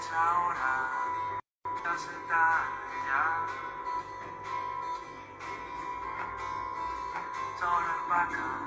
潮浪，像是太阳，照亮八角。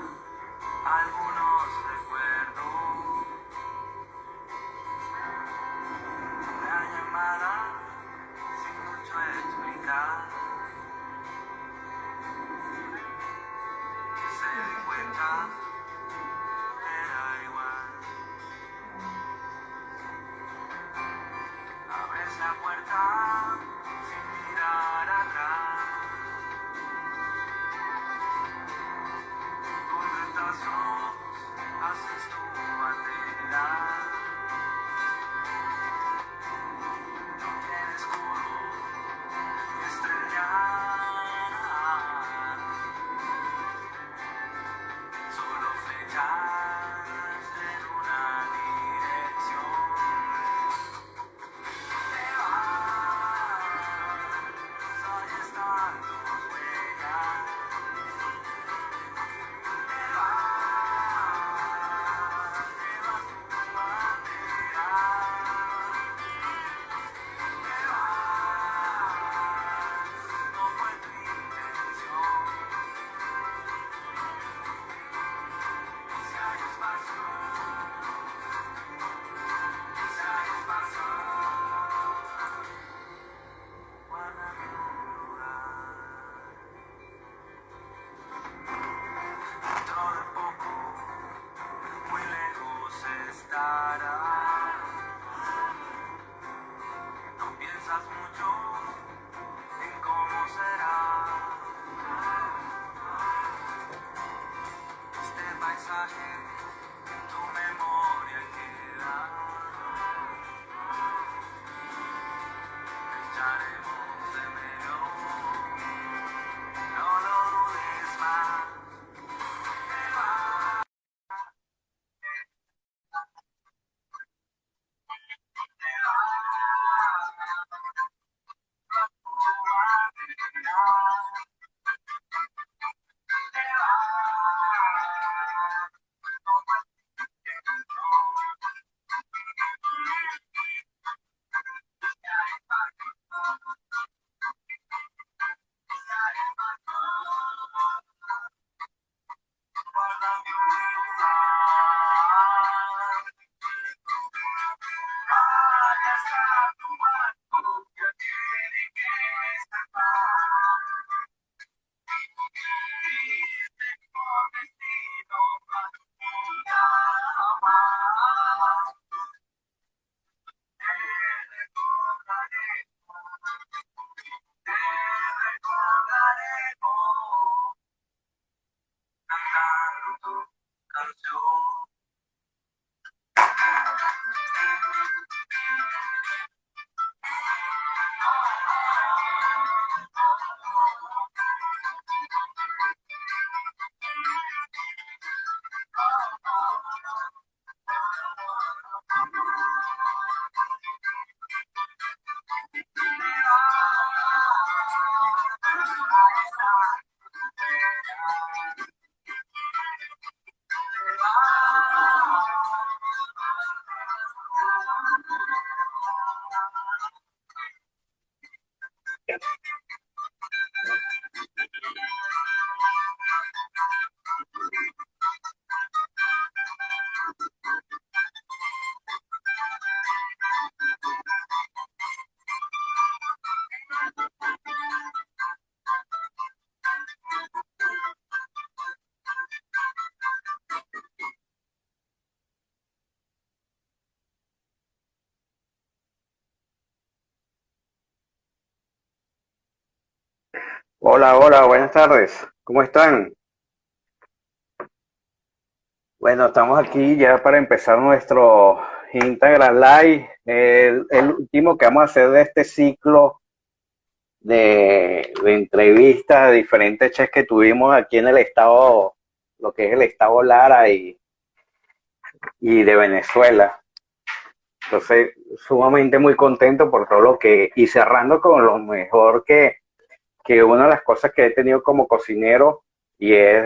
unto Hola, hola, buenas tardes. ¿Cómo están? Bueno, estamos aquí ya para empezar nuestro Instagram Live, el, último que vamos a hacer de este ciclo de, entrevistas de diferentes chefs que tuvimos aquí en el estado, lo que es el estado Lara y, y de Venezuela. Entonces, sumamente muy contento por todo lo que, y cerrando con lo mejor que que una de las cosas que he tenido como cocinero y es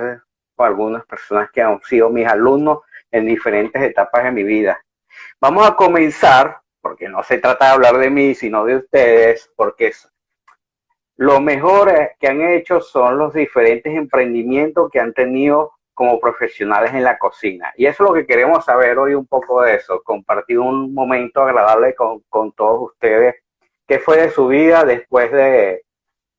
con algunas personas que han sido mis alumnos en diferentes etapas de mi vida. Vamos a comenzar porque no se trata de hablar de mí, sino de ustedes, porque es, lo mejor que han hecho son los diferentes emprendimientos que han tenido como profesionales en la cocina. Y eso es lo que queremos saber hoy un poco de eso, compartir un momento agradable con, con todos ustedes. ¿Qué fue de su vida después de,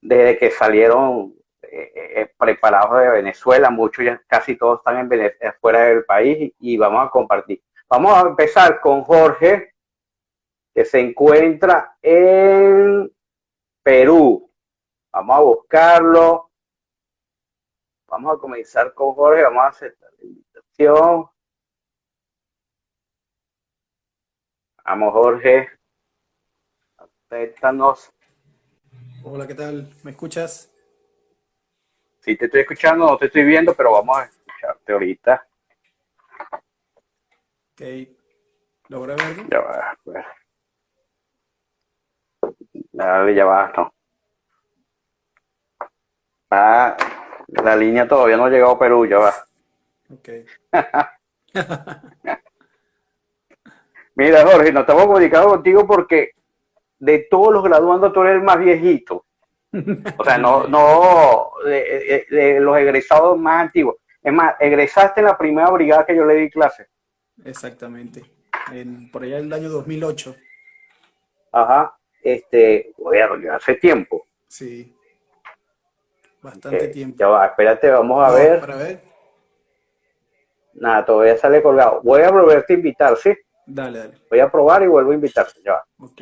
de que salieron eh, eh, preparados de Venezuela? Muchos, ya casi todos están en fuera del país y, y vamos a compartir. Vamos a empezar con Jorge, que se encuentra en Perú. Vamos a buscarlo. Vamos a comenzar con Jorge, vamos a aceptar la invitación. Vamos, Jorge. Acéptanos. Hola, ¿qué tal? ¿Me escuchas? Sí, te estoy escuchando, no te estoy viendo, pero vamos a escucharte ahorita. Ok. ¿Logra verlo? Ya va, pues. Dale, ya va, no. Ah, la línea todavía no ha llegado a Perú, ya va. Ok. Mira, Jorge, nos estamos comunicando contigo porque de todos los graduandos tú eres el más viejito. O sea, no, no de, de- de los egresados más antiguos. Es más, egresaste en la primera brigada que yo le di clase. Exactamente. En, por allá en el año 2008. Ajá. Este, bueno, hace tiempo. Sí. Bastante tiempo. ya va, espérate, vamos a No, ver. Para ver. Nada, todavía sale colgado. Voy a volverte a invitar, ¿sí? Dale, dale. Voy a probar y vuelvo a invitarte. Ya va. Ok.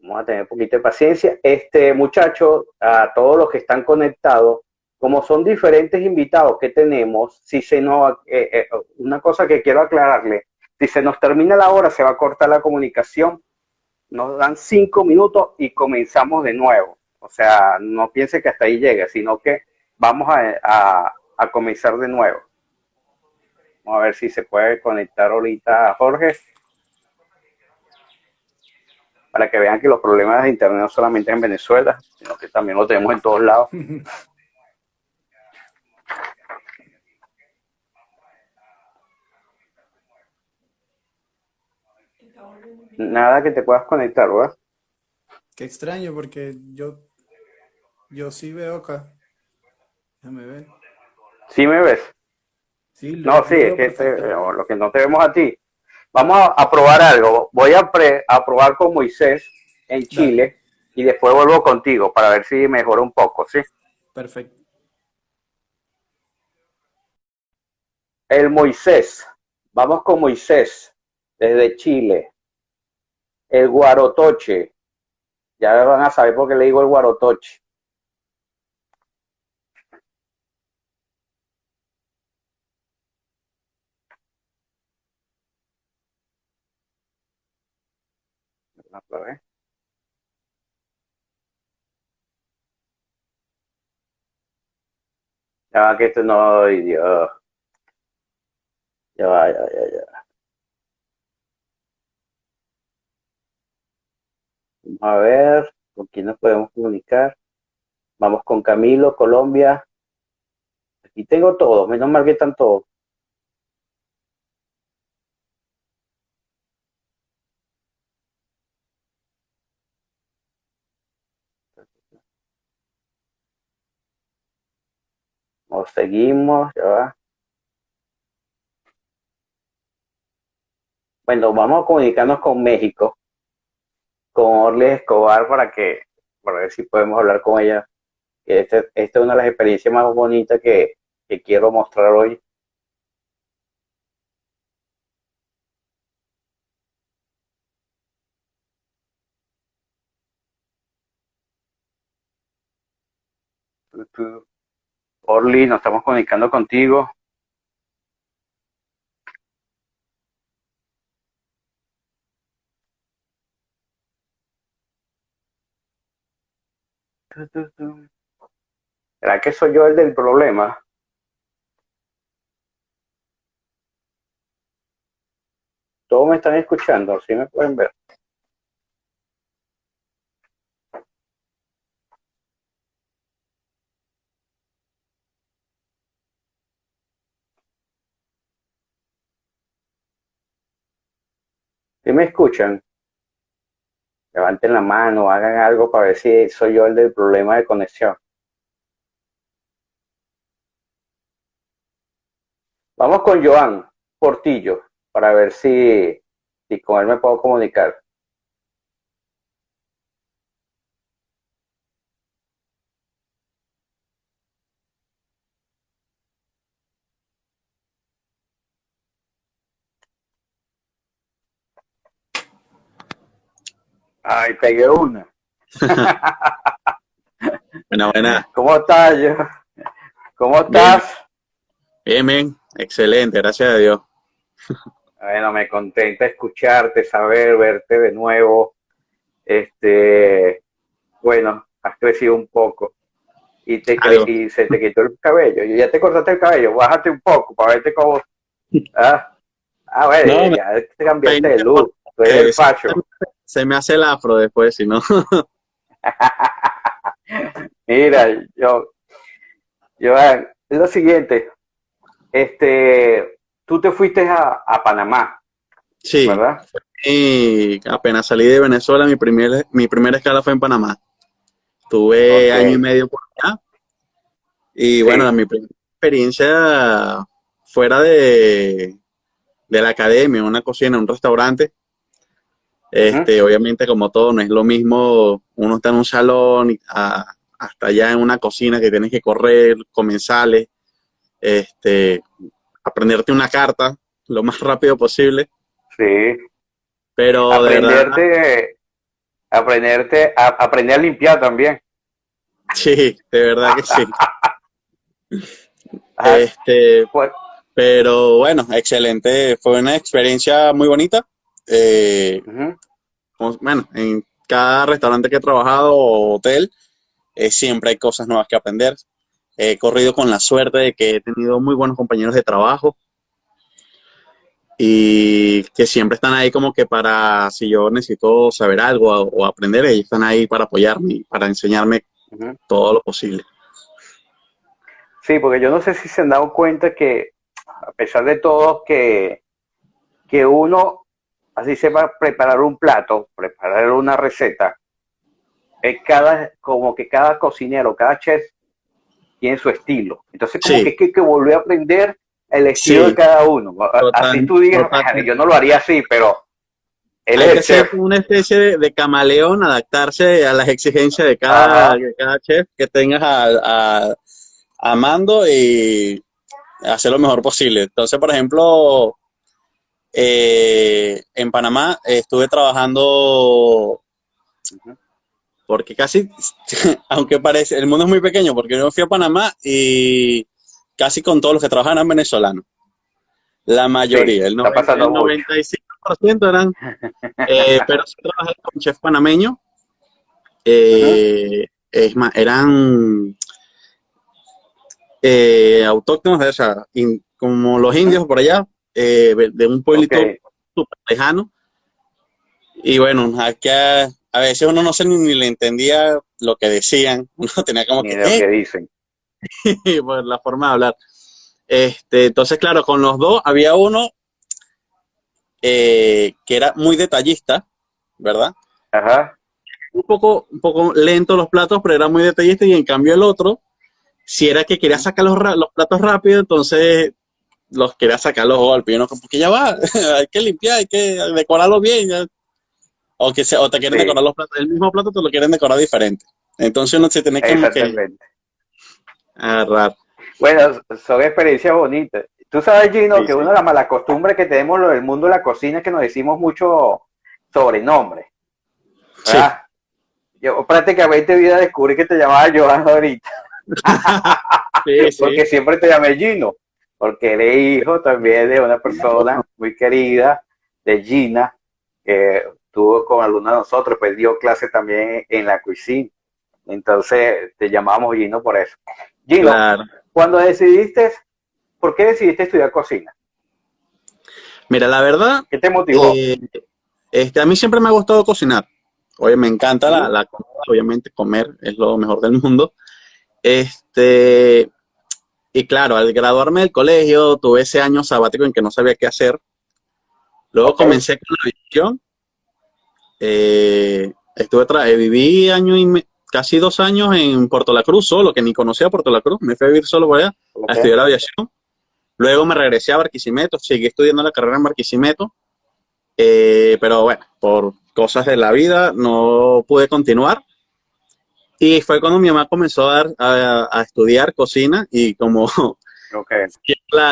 Vamos a tener un poquito de paciencia. Este muchacho, a todos los que están conectados, como son diferentes invitados que tenemos, si se nos, eh, eh, una cosa que quiero aclararle, si se nos termina la hora, se va a cortar la comunicación, nos dan cinco minutos y comenzamos de nuevo. O sea, no piense que hasta ahí llegue, sino que vamos a, a- a comenzar de nuevo. Vamos a ver si se puede conectar ahorita a Jorge para que vean que los problemas de internet no solamente en Venezuela, sino que también lo tenemos en todos lados. Nada que te puedas conectar, ¿verdad? Qué extraño porque yo, yo sí veo acá. Déjame ver. ¿Sí me ves? Sí, lo- No, sí, es que te- lo que no te vemos a ti. Vamos a, a probar algo. Voy a, pre- a probar con Moisés en Chile y después vuelvo contigo para ver si mejora un poco, ¿sí? Perfecto. El Moisés. Vamos con Moisés desde Chile. El Guarotoche. Ya van a saber por qué le digo el Guarotoche. A ver. Ya va que esto no, ay, Dios. Ya va, ya, ya, ya. Vamos a ver con quién nos podemos comunicar. Vamos con Camilo, Colombia. Aquí tengo todos, menos mal que están todos. Seguimos, ya va. Bueno, vamos a comunicarnos con México, con Orly Escobar para que, para ver si podemos hablar con ella. Este- esta es una de las experiencias más bonitas que, que quiero mostrar hoy. Orly, nos estamos comunicando contigo. ¿Será que soy yo el del problema? Todos me están escuchando, ¿sí me pueden ver? ¿Sí me escuchan? Levanten la mano, hagan algo para ver si soy yo el del problema de conexión. Vamos con Joan Portillo para ver si, si con él me puedo comunicar. Ay, pegué una. buena, buena. ¿Cómo estás, yo? ¿Cómo estás? Bien, bien, excelente, gracias a Dios. Bueno, me contenta escucharte, saber, verte de nuevo. Este, bueno, has crecido un poco y, te, y se te quitó el cabello. Y ya te cortaste el cabello, bájate un poco para verte cómo. Ah, ah bueno, ya te cambiaste de luz. El facho se me hace el afro después, si no. Mira, yo, yo, es lo siguiente, este, tú te fuiste a, Panamá, sí, ¿verdad? Y apenas salí de Venezuela, mi, primer, mi primera escala fue en Panamá. Tuve año y medio por allá. Y bueno, mi primera experiencia fuera de, de la academia, una cocina, un restaurante, este, Obviamente, como todo, no es lo mismo uno está en un salón hasta allá en una cocina que tienes que correr, comensales, este, aprenderte una carta lo más rápido posible. Sí. Pero aprenderte, aprenderte, a, aprender a limpiar también. Sí, de verdad que sí. este, pero bueno, excelente, fue una experiencia muy bonita. Eh, bueno, en cada restaurante que he trabajado o hotel, eh, siempre hay cosas nuevas que aprender. He corrido con la suerte de que he tenido muy buenos compañeros de trabajo y que siempre están ahí como que para, si yo necesito saber algo o, aprender, ellos están ahí para apoyarme, para enseñarme todo lo posible. Sí, porque yo no sé si se han dado cuenta que a pesar de todo que, que uno así se va a preparar un plato, preparar una receta, es cada, como que cada cocinero, cada chef tiene su estilo. Entonces, como que hay que volver a aprender el estilo de cada uno. así tú digas, yo no lo haría así, pero él hay que ser una especie de, camaleón, adaptarse a las exigencias de cada, cada chef que tengas a, a mando y hacer lo mejor posible. Entonces, por ejemplo, eh, en Panamá estuve trabajando porque casi, aunque parece, el mundo es muy pequeño, porque yo fui a Panamá y casi con todos los que trabajan eran venezolanos. La mayoría, el, 95% eran, eh, pero sí trabajé con chef panameño. Eh, es más, eran autóctonos, o sea, como los indios por allá, eh, de un pueblito súper lejano. Y bueno, aquí a, veces uno no se ni, le entendía lo que decían, uno tenía como que... Lo que dicen. por la forma de hablar. Este, entonces, claro, con los dos había uno eh, que era muy detallista, ¿verdad? Ajá. Un poco, un poco lento los platos, pero era muy detallista, y en cambio el otro, si era que quería sacar los, los platos rápido, entonces los quería sacar los golpes. Y uno, porque ya va, hay que limpiar, hay que decorarlo bien. O, que se, o te quieren decorar los platos, el mismo plato te lo quieren decorar diferente. Entonces uno se tiene que, agarrar. Bueno, son experiencias bonitas. Tú sabes, Gino, que una de las malas costumbres que tenemos en el mundo de la cocina es que nos decimos mucho sobrenombres. Yo prácticamente voy a descubrir que te llamaba Joan ahorita. Porque siempre te llamé Gino porque eres hijo también de una persona muy querida, de Gina, que tuvo con algunos de nosotros, pues dio clase también en la cuisine. Entonces te llamamos Gino por eso. Gino, cuando decidiste, ¿por qué decidiste estudiar cocina? Mira, la verdad. ¿Qué te motivó? Eh, este, a mí siempre me ha gustado cocinar. Oye, me encanta la, la obviamente comer es lo mejor del mundo. Este, y claro, al graduarme del colegio, tuve ese año sabático en que no sabía qué hacer. Luego comencé con la aviación. Eh, estuve tra- eh, viví año y me- casi dos años en Puerto La Cruz solo, que ni conocía Puerto La Cruz. Me fui a vivir solo por allá a estudiar aviación. Luego me regresé a Barquisimeto, seguí estudiando la carrera en Barquisimeto, eh, pero bueno, por cosas de la vida no pude continuar. Y fue cuando mi mamá comenzó a, dar- a, a estudiar cocina y como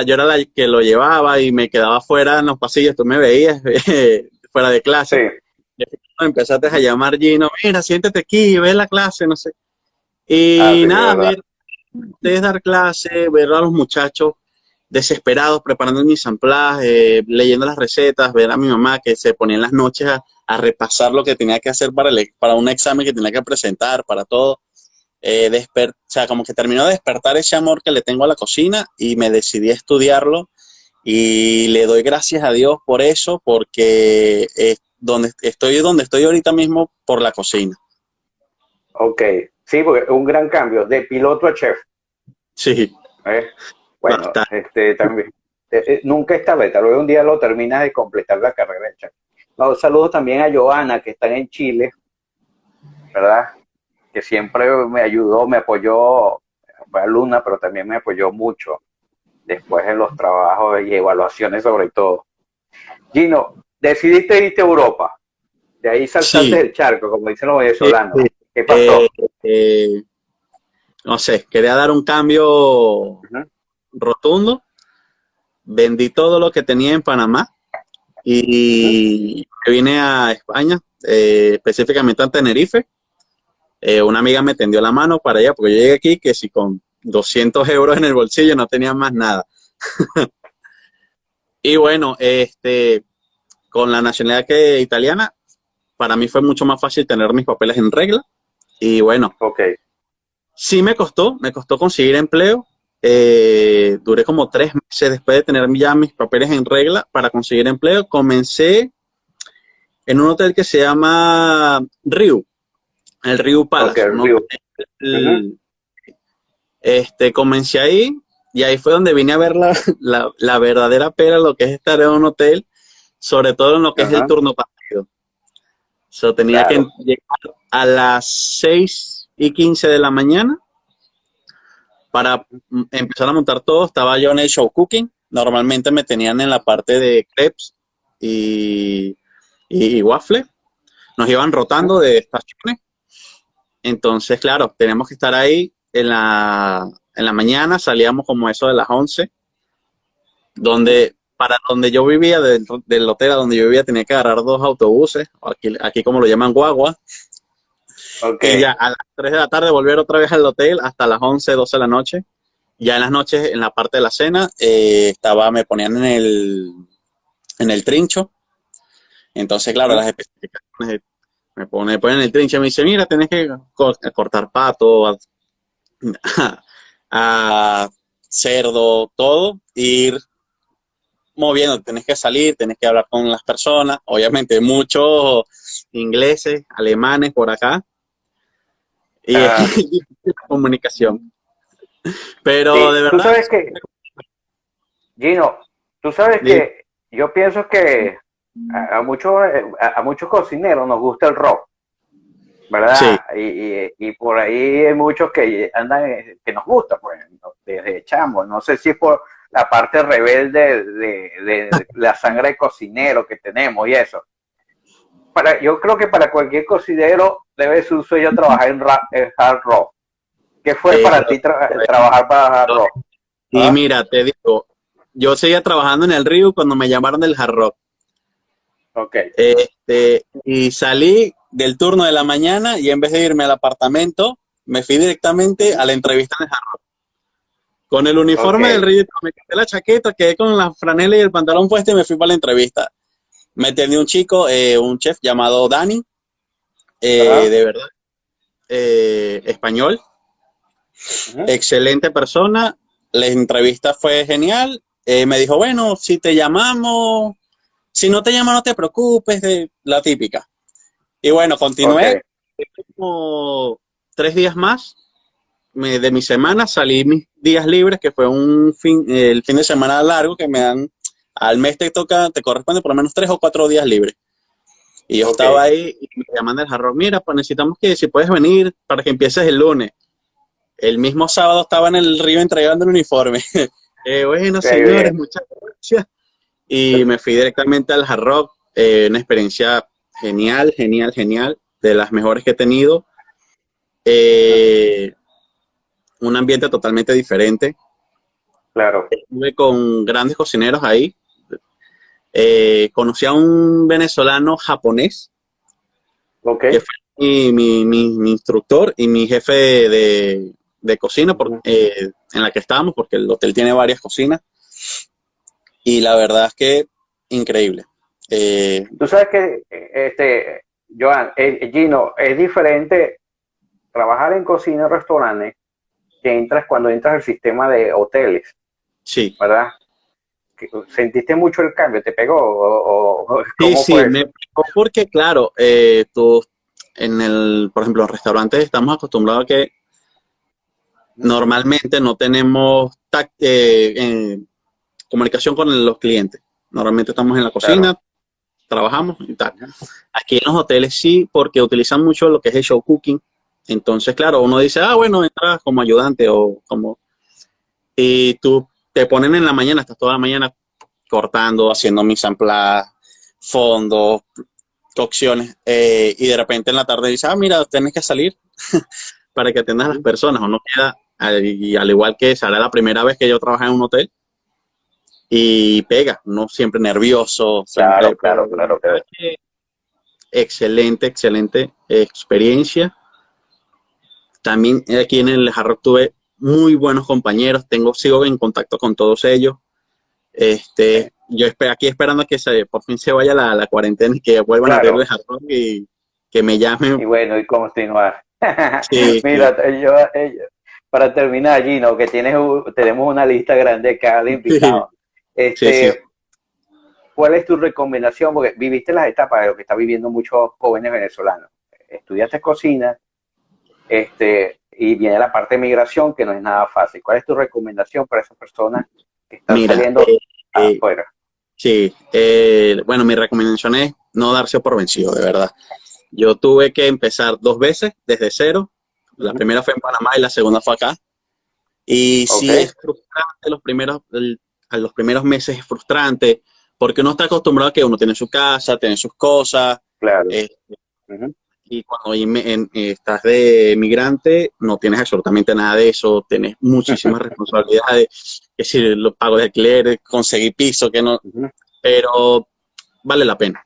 yo era la- que lo llevaba y me quedaba fuera en los pasillos, tú me veías fuera de clase. Sí. Empezaste a llamar Gino, mira, siéntate aquí, ve la clase, no sé. Y Ah, sí, nada, ver, ustedes dar clase, ver a los muchachos desesperados preparando mis ensamblajes, eh, leyendo las recetas, ver a mi mamá que se ponía en las noches a, a repasar lo que tenía que hacer para, el, para un examen que tenía que presentar, para todo. Eh, desper- o sea, como que terminó de despertar ese amor que le tengo a la cocina y me decidí a estudiarlo y le doy gracias a Dios por eso, porque donde estoy donde estoy ahorita mismo por la cocina. Ok. Sí, porque es un gran cambio de piloto a chef. Sí, ¿eh? Bueno, Bastante. este también. eh, eh, nunca es tarde, tal vez un día lo terminas de completar la carrera de chef. No, saludos también a Joana, que están en Chile, ¿verdad? Que siempre me ayudó, me apoyó, fue alumna, pero también me apoyó mucho después en los trabajos y evaluaciones sobre todo. Gino, decidiste irte a Europa. De ahí saltaste Sí. el charco, como dicen los venezolanos. Sí, ¿Qué pasó? Eh, eh, no sé, quería dar un cambio rotundo. Vendí todo lo que tenía en Panamá y vine a España, eh, específicamente a Tenerife. Eh, una amiga me tendió la mano para allá, porque yo llegué aquí que si con 200 euros en el bolsillo no tenía más nada. y bueno, este, con la nacionalidad que italiana, para mí fue mucho más fácil tener mis papeles en regla. Y bueno, Ok. sí me costó, me costó conseguir empleo. Eh, duré como tres meses después de tener ya mis papeles en regla para conseguir empleo. Comencé en un hotel que se llama Riu, el Riu Palace. Este, comencé ahí y ahí fue donde vine a ver la, la, la verdadera pera, lo que es estar en un hotel, sobre todo en lo que es el turno partido. So, tenía Claro. que llegar a las 6 y 15 de la mañana para mm, empezar a montar todo. Estaba yo en el show cooking. Normalmente me tenían en la parte de crepes y, y waffle. Nos iban rotando de estaciones. Entonces, claro, teníamos que estar ahí en la, en la mañana. Salíamos como eso de las 11. Donde, para donde yo vivía, del, del hotel a donde yo vivía, tenía que agarrar dos autobuses. Aquí, aquí como lo llaman guagua. Ok. Y ya a las 3 de la tarde volver otra vez al hotel hasta las 11, 12 de la noche. Ya en las noches, en la parte de la cena, eh, estaba, me ponían en el, en el trincho. Entonces, claro, las especificaciones, me pone, me ponen en el trincho y me dice, mira, tenés que co- cortar pato, a, a cerdo, todo, ir moviendo, tenés que salir, tenés que hablar con las personas, obviamente muchos ingleses, alemanes por acá, y Ah. comunicación. Pero Sí, de Tú verdad, sabes que, Gino, tú sabes Dime. que yo pienso que a, a muchos a, a muchos cocineros nos gusta el rock, ¿verdad? Sí. Y, y- y por ahí hay muchos que andan que nos gusta, pues, desde chamo. No sé si es por la parte rebelde de, de- de la sangre de cocinero que tenemos y eso. Para, yo creo que para cualquier cocinero debe ser un sueño trabajar en, ra- en hard rock. ¿Qué fue Sí, para ti tra- trabajar para hard rock? y ¿Ah? mira, te digo, yo seguía trabajando en el río cuando me llamaron del Hard Rock. Ok. Este, y salí del turno de la mañana y en vez de irme al apartamento, me fui directamente a la entrevista en el Hard Rock. Con el uniforme del río, me quité la chaqueta, quedé con la franela y el pantalón puesto y me fui para la entrevista. Me atendió un chico, eh, un chef llamado Dani, eh, de verdad, eh, español, excelente persona. La entrevista fue genial. Eh, me dijo, bueno, si te llamamos, si no te llama, no te preocupes, de la típica. Y bueno, continué como tres días más me- de mi semana, salí mis días libres, que fue un fin, el fin de semana largo que me dan, al mes te toca, te corresponde por lo menos tres o cuatro días libres. Y yo estaba ahí y me llaman del jarro, mira, pues necesitamos que si puedes venir para que empieces el lunes. El mismo sábado estaba en el río entregando el uniforme. eh, bueno, señores, muchas gracias. Y me fui directamente al Rock, eh, una experiencia genial, genial, genial, de las mejores que he tenido. Eh, un ambiente totalmente diferente. Claro. Estuve con grandes cocineros ahí. Eh, conocí a un venezolano japonés, okay. que fue mi, mi, mi, instructor y mi jefe de, de cocina por, eh, en la que estábamos, porque el hotel tiene varias cocinas. Y la verdad es que increíble. Eh, Tú sabes que, este, Joan, eh, Gino, es diferente trabajar en cocina en restaurantes que entras cuando entras al sistema de hoteles. Sí. ¿Verdad? ¿Sentiste mucho el cambio? ¿Te pegó? ¿O, o sí, sí, me pegó porque, claro, eh, tú, en el, por ejemplo, en restaurantes estamos acostumbrados a que normalmente no tenemos eh, comunicación con los clientes. Normalmente estamos en la cocina, claro. trabajamos y tal. Aquí en los hoteles sí, porque utilizan mucho lo que es el show cooking. Entonces, claro, uno dice, ah, bueno, entras como ayudante o como... Y tú te ponen en la mañana, estás toda la mañana cortando, haciendo mis ampladas, fondos, cocciones, eh, y de repente en la tarde dices, ah, mira, tienes que salir para que atiendas a las personas, o no queda, y al igual que será la primera vez que yo trabajé en un hotel, y pega, no siempre nervioso. Claro, siempre, claro, claro, claro. Excelente, excelente experiencia. También aquí en el Jarro tuve muy buenos compañeros, tengo, sigo en contacto con todos ellos. Este, yo aquí esperando que se, por fin se vaya la, la cuarentena y que vuelvan claro. a ver el Jarro y que me llamen. Y bueno, y continuar. Sí, Mira, sí. Yo, yo, para terminar, Gino, que tienes, tenemos una lista grande de invitados. Sí. Este, ¿Cuál es tu recomendación? Porque viviste las etapas de lo que están viviendo muchos jóvenes venezolanos. Estudiaste cocina, este, y viene la parte de migración, que no es nada fácil. ¿Cuál es tu recomendación para esas personas que están Mira, saliendo eh, afuera? Sí, eh, bueno, mi recomendación es no darse por vencido, de verdad. Yo tuve que empezar dos veces desde cero. La primera fue en Panamá y la segunda fue acá. Y okay. sí es frustrante los primeros, el, a los primeros meses es frustrante porque uno está acostumbrado a que uno tiene su casa, tiene sus cosas. Claro. Eh, uh -huh. Y cuando en, en, estás de migrante, no tienes absolutamente nada de eso, tienes muchísimas responsabilidades, es decir, los pagos de alquiler, conseguir piso, que no, pero vale la pena.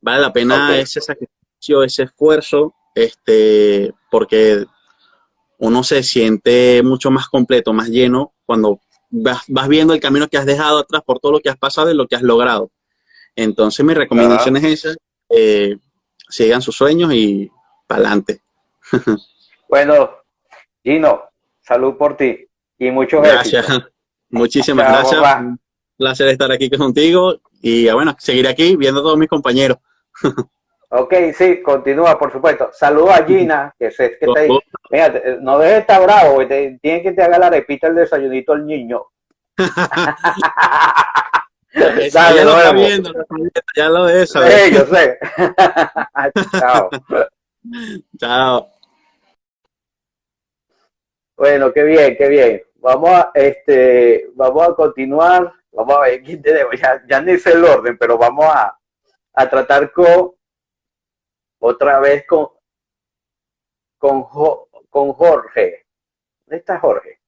Vale la pena okay. ese sacrificio, ese esfuerzo, este, porque uno se siente mucho más completo, más lleno cuando vas, vas, viendo el camino que has dejado atrás por todo lo que has pasado y lo que has logrado. Entonces mi recomendación es esa, eh, sigan sus sueños y para adelante. bueno, Gino, salud por ti y muchos gracias. Éxitos. Muchísimas Chao, gracias. Papá. Un placer estar aquí contigo y bueno, seguir aquí viendo a todos mis compañeros. Ok, sí, continúa, por supuesto. Saludos a Gina, que sé que está ahí. Mira, no dejes de estar bravo, te, tiene que te haga la repita el desayunito al niño. Dale, ya, lo está viendo, ya lo eso. Sí, yo sé. Chao. Chao. Bueno, qué bien, qué bien. Vamos a, este, vamos a continuar. Vamos a ver quién tenemos. Ya, ya ni sé el orden, pero vamos a, a tratar con otra vez con, con, con Jorge. ¿Dónde está Jorge?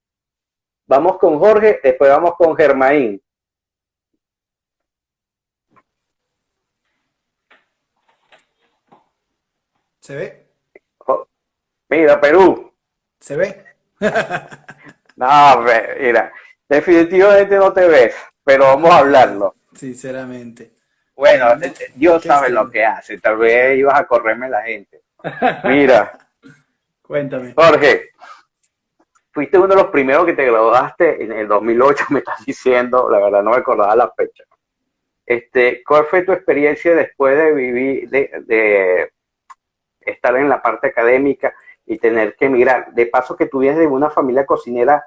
Vamos con Jorge, después vamos con Germaín. ¿Se ve? Mira, Perú. ¿Se ve? no, mira, definitivamente no te ves, pero vamos a hablarlo. Sinceramente. Bueno, Dios sabe lo que hace. Tal vez ibas a correrme la gente. Mira. Cuéntame. Jorge, fuiste uno de los primeros que te graduaste en el 2008, me estás diciendo. La verdad, no me acordaba la fecha. Este, ¿Cuál fue tu experiencia después de vivir, de, de estar en la parte académica y tener que emigrar? De paso que tuvieras de una familia cocinera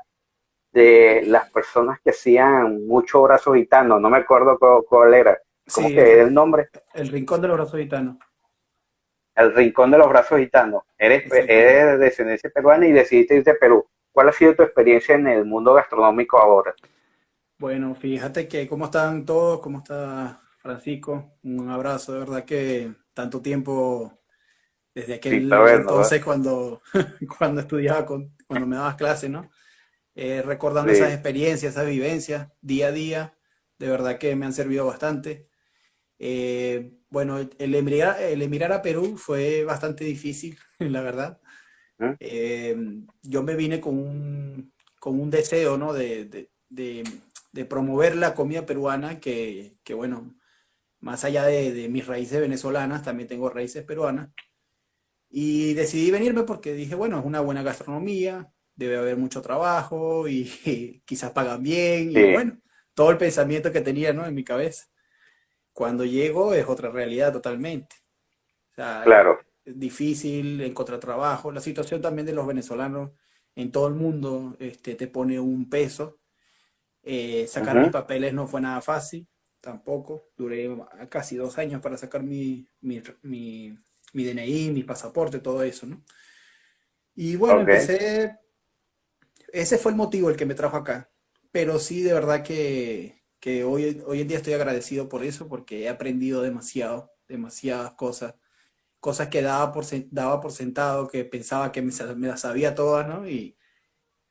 de las personas que hacían mucho brazo gitano, no me acuerdo cuál, cuál era. ¿Cómo sí, que era el nombre? El Rincón de los Brazos Gitanos. el rincón de los brazos gitanos. Eres, eres de descendencia peruana y decidiste irte a Perú. ¿Cuál ha sido tu experiencia en el mundo gastronómico ahora? Bueno, fíjate que cómo están todos, cómo está Francisco. Un abrazo, de verdad que tanto tiempo desde aquel entonces cuando, cuando estudiaba, con, cuando me dabas clases, ¿no? Eh, recordando esas experiencias, esas vivencias, día a día, de verdad que me han servido bastante. Eh, bueno, el emigrar, el emigrar a Perú fue bastante difícil, la verdad. ¿Mm? Eh, yo me vine con un, con un deseo, ¿no? De, de, de, promover la comida peruana, que, que bueno, más allá de, mis raíces venezolanas, también tengo raíces peruanas. Y decidí venirme porque dije, bueno, es una buena gastronomía, debe haber mucho trabajo y, quizás pagan bien. Y bueno, todo el pensamiento que tenía ¿no? en mi cabeza. Cuando llego es otra realidad totalmente. claro. Es difícil encontrar trabajo. La situación también de los venezolanos en todo el mundo este, te pone un peso. Eh, sacar mis papeles no fue nada fácil, tampoco. Duré casi dos años para sacar mi, mi, mi, mi DNI, mi pasaporte, todo eso, ¿no? Y bueno, empecé. Ese fue el motivo el que me trajo acá. Pero sí, de verdad que que hoy, hoy en día estoy agradecido por eso, porque he aprendido demasiado, demasiadas cosas, cosas que daba por, daba por sentado, que pensaba que me, las sabía todas, ¿no? Y,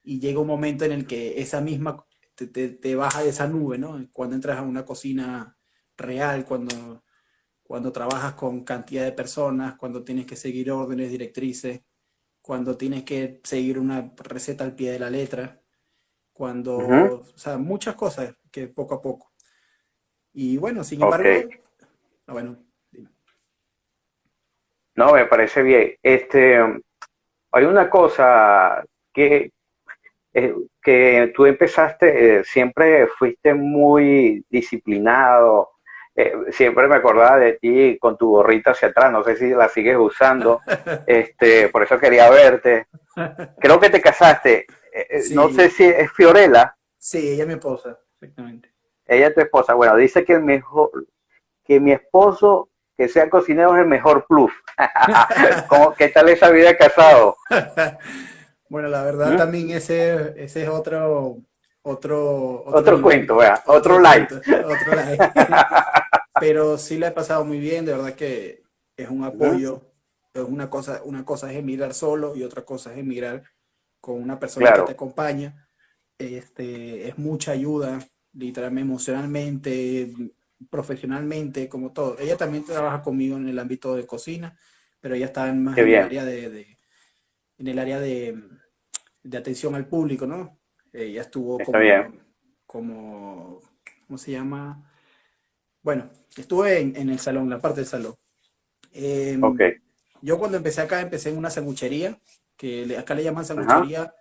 y, llega un momento en el que esa misma te, te, baja de esa nube, ¿no? Cuando entras a una cocina real, cuando, cuando trabajas con cantidad de personas, cuando tienes que seguir órdenes, directrices, cuando tienes que seguir una receta al pie de la letra, cuando, o sea, muchas cosas que poco a poco. Y bueno, sin embargo, ah, bueno, No, me parece bien. Este, hay una cosa que, eh, que tú empezaste, eh, siempre fuiste muy disciplinado, eh, siempre me acordaba de ti con tu gorrita hacia atrás, no sé si la sigues usando, este, por eso quería verte. Creo que te casaste, no sé si es Fiorella. Sí, ella es mi esposa. Exactamente. Ella es tu esposa. Bueno, dice que el mejor, que mi esposo que sea cocinero es el mejor plus. ¿Cómo, ¿Qué tal esa vida de casado? bueno, la verdad ¿Mm? también ese, ese es otro, otro, otro, cuento, vea, otro. Otro like. Pero sí le he pasado muy bien, de verdad que es un apoyo. Es una cosa, una cosa es emigrar solo y otra cosa es emigrar con una persona que te acompaña este, es mucha ayuda, literalmente, emocionalmente, profesionalmente, como todo. Ella también trabaja conmigo en el ámbito de cocina, pero ella está en más en el área de, en el área de, atención al público, ¿no? Ella estuvo como, como, ¿cómo se llama? Bueno, estuve en, el salón, la parte del salón. Em, yo cuando empecé acá, empecé en una sanguchería, que acá le llaman sanguchería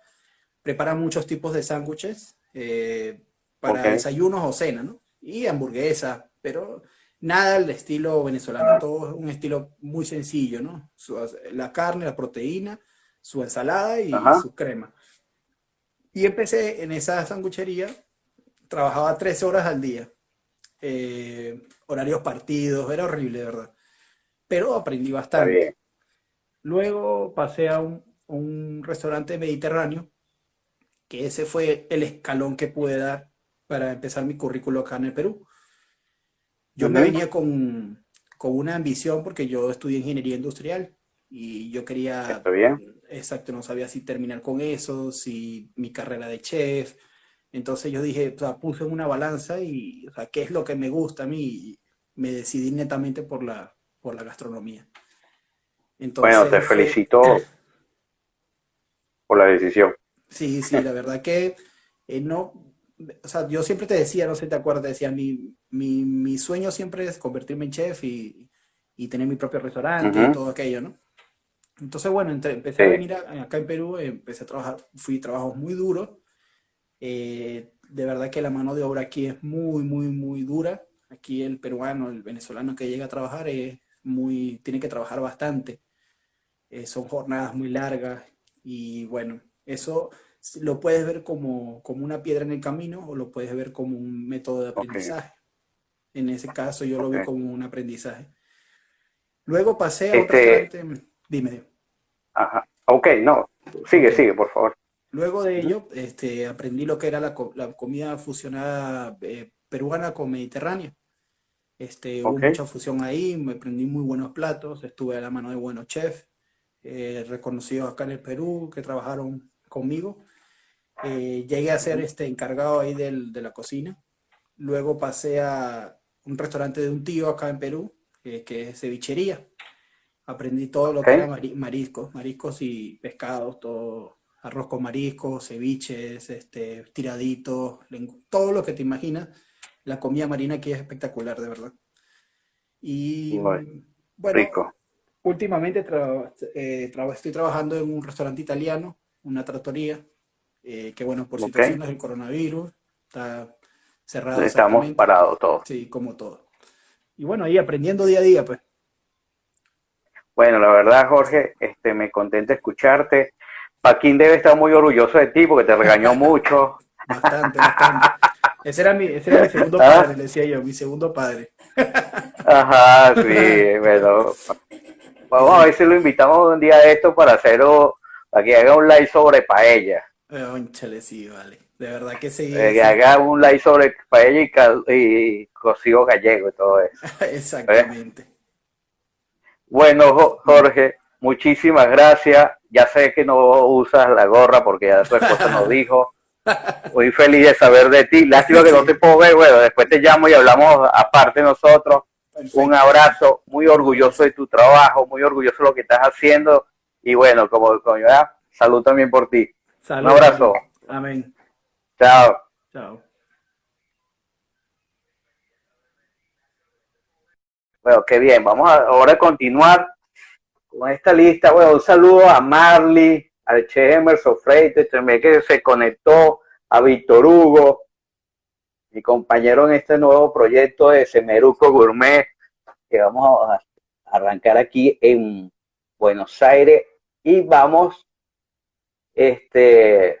prepara muchos tipos de sándwiches eh, para desayunos o cena, ¿no? Y hamburguesas, pero nada al estilo venezolano, todo un estilo muy sencillo, ¿no? la carne, la proteína, su ensalada y su crema. Y empecé en esa sanguchería, trabajaba tres horas al día, eh, horarios partidos, era horrible, de verdad. Pero aprendí bastante. Luego pasé a un, un restaurante mediterráneo que ese fue el escalón que pude dar para empezar mi currículo acá en el Perú. Yo me venía con, una ambición porque yo estudié ingeniería industrial y yo quería, exacto, no sabía si terminar con eso, si mi carrera de chef. Entonces yo dije, o sea, puse en una balanza y, o sea, ¿qué es lo que me gusta a mí? Y me decidí netamente por la, por la gastronomía. Entonces, bueno, te felicito por la decisión. Sí, sí, la verdad que eh, no, o sea, yo siempre te decía, no sé si te acuerdas, decía, mi, mi, mi sueño siempre es convertirme en chef y, y tener mi propio restaurante y todo aquello, ¿no? Entonces, bueno, empecé a venir acá en Perú, empecé a trabajar, fui trabajos muy duros. Eh, de verdad que la mano de obra aquí es muy, muy, muy dura. Aquí el peruano, el venezolano que llega a trabajar es muy, tiene que trabajar bastante. Eh, son jornadas muy largas y bueno, eso lo puedes ver como, una piedra en el camino o lo puedes ver como un método de aprendizaje. En ese caso yo lo veo como un aprendizaje. Luego pasé a otro este, restaurante. Dime. Ajá. Ok, no. Sigue, sigue, por favor. Luego de ello, este, aprendí lo que era la, comida fusionada eh, peruana con mediterránea. Este, Hubo mucha fusión ahí, me aprendí muy buenos platos, estuve a la mano de buenos chefs, eh, reconocidos acá en el Perú, que trabajaron conmigo. Eh, llegué a ser este, encargado ahí del, de la cocina. Luego pasé a un restaurante de un tío acá en Perú, que es cevichería. Aprendí todo lo que era mariscos, mariscos y pescados, todo, arroz con mariscos, ceviches, este, tiraditos, todo lo que te imaginas. La comida marina aquí es espectacular, de verdad. Y bueno, rico. últimamente eh, estoy trabajando en un restaurante italiano, una trattoria, eh, que bueno, por situaciones del coronavirus, está cerrado. Estamos parados todos. Sí, como todo. Y bueno, ahí aprendiendo día a día, pues. Bueno, la verdad, Jorge, este, me contenta escucharte. Paquín debe estar muy orgulloso de ti porque te regañó mucho. Bastante, bastante. Ese era mi, ese era mi segundo ¿Ah? padre, le decía yo, mi segundo padre. Ajá, sí, bueno. Vamos a ver si lo invitamos un día a esto para hacer, para que haga un live sobre paella. Conchale, sí, vale. De verdad que sí. Eh, que haga un live sobre paella y, y cocido gallego y todo eso. Exactamente. Bueno, Jorge, muchísimas gracias. Ya sé que no usas la gorra porque ya tu esposa nos dijo. Muy feliz de saber de ti. Lástima que no te puedo ver. Bueno, después te llamo y hablamos aparte nosotros. Un abrazo, muy orgulloso de tu trabajo, muy orgulloso de lo que estás haciendo. Y bueno, como, ya, salud también por ti. Un abrazo. Amén. Chao. Chao. Bueno, qué bien. Vamos a, ahora a continuar con esta lista. Bueno, un saludo a Marley, al Che Emerson Freites, también que se conectó, a Víctor Hugo, mi compañero en este nuevo proyecto de Semeruco Gourmet, que vamos a arrancar aquí en Buenos Aires y vamos este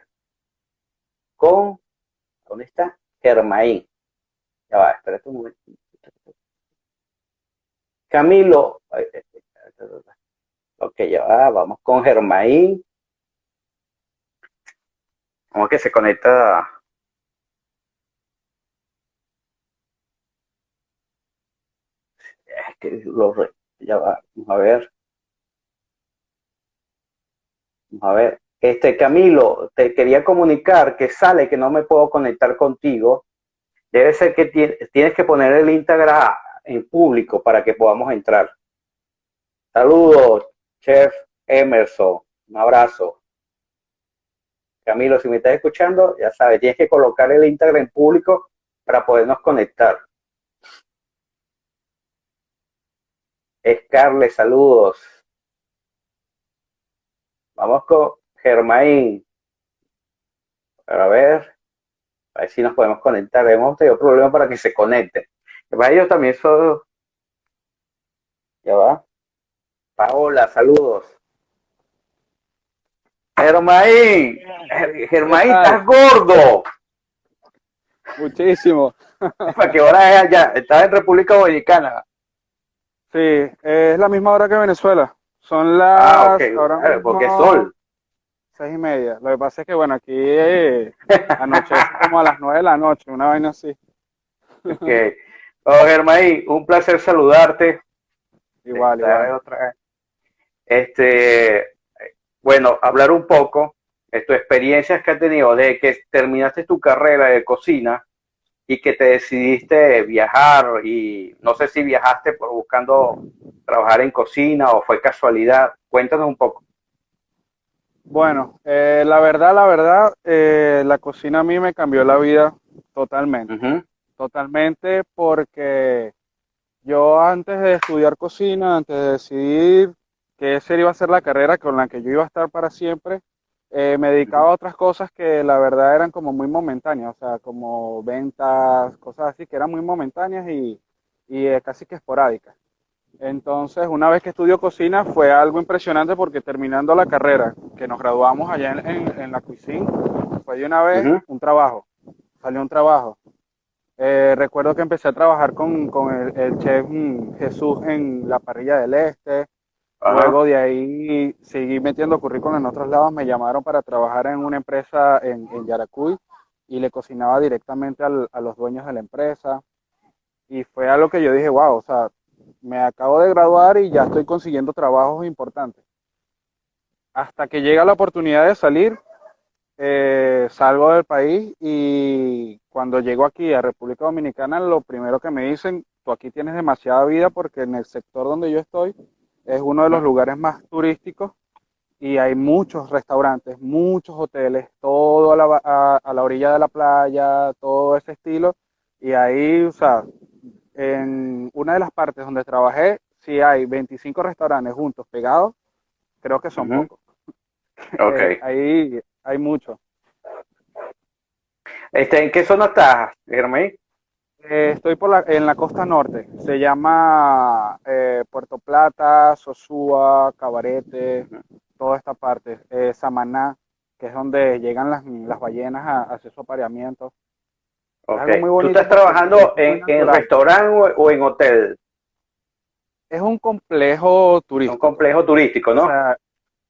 con ¿dónde está? Germain. Ya va, espérate un momento. Camilo, ok, ya va, vamos con Germain. ¿Cómo que se conecta? Es que lo, ya va, vamos a ver. Vamos a ver. Este Camilo, te quería comunicar que sale que no me puedo conectar contigo. Debe ser que tienes que poner el Instagram en público para que podamos entrar. Saludos, Chef Emerson. Un abrazo. Camilo, si me estás escuchando, ya sabes, tienes que colocar el Instagram en público para podernos conectar. Escarle, saludos. Vamos con Germain. A ver, a ver si nos podemos conectar. Hemos tenido problemas para que se conecte. Para ellos también son... Ya va. Paola, saludos. Germain, Germain, estás gordo. Muchísimo. ¿Para qué hora es allá? ¿Estás en República Dominicana? Sí, es la misma hora que Venezuela. Son las... Ah, ok. Ahora porque sol. Seis y media. Lo que pasa es que, bueno, aquí eh, anoche como a las nueve de la noche, una vaina así. Ok. Oh, Germain, un placer saludarte. Igual, Otra Este, bueno, hablar un poco de tu experiencias que has tenido de que terminaste tu carrera de cocina y que te decidiste viajar y no sé si viajaste por buscando trabajar en cocina o fue casualidad. Cuéntanos un poco. Bueno, eh, la verdad, la verdad, eh, la cocina a mí me cambió la vida totalmente totalmente porque yo antes de estudiar cocina, antes de decidir que esa iba a ser la carrera con la que yo iba a estar para siempre, eh, me dedicaba a otras cosas que la verdad eran como muy momentáneas, o sea, como ventas, cosas así, que eran muy momentáneas y, y eh, casi que esporádicas. Entonces, una vez que estudió cocina fue algo impresionante porque terminando la carrera, que nos graduamos allá en, en, la cuisine, fue de una vez un trabajo, salió un trabajo Eh, recuerdo que empecé a trabajar con, el, chef mm, Jesús en la parrilla del Este. Luego de ahí seguí metiendo currículum en otros lados. Me llamaron para trabajar en una empresa en, en Yaracuy y le cocinaba directamente a los dueños de la empresa. Y fue algo que yo dije, wow, o sea, me acabo de graduar y ya estoy consiguiendo trabajos importantes. Hasta que llega la oportunidad de salir, eh, salgo del país y cuando llego aquí a República Dominicana, lo primero que me dicen, tú aquí tienes demasiada vida porque en el sector donde yo estoy es uno de los lugares más turísticos y hay muchos restaurantes, muchos hoteles, todo a la, a la orilla de la playa, todo ese estilo. Y ahí, o sea, en una de las partes donde trabajé, si hay 25 restaurantes juntos, pegados, creo que son pocos. Ok. ahí hay mucho. Este, ¿En qué zona estás, Germán? Eh, estoy por la, en la costa norte. Se llama eh, Puerto Plata, Sosúa, Cabarete, toda esta parte. Eh, Samaná, que es donde llegan las, las ballenas a, hacer su apareamiento. Okay. ¿Tú estás trabajando en, en restaurante o, en hotel? Es un complejo turístico. Un complejo turístico, ¿no?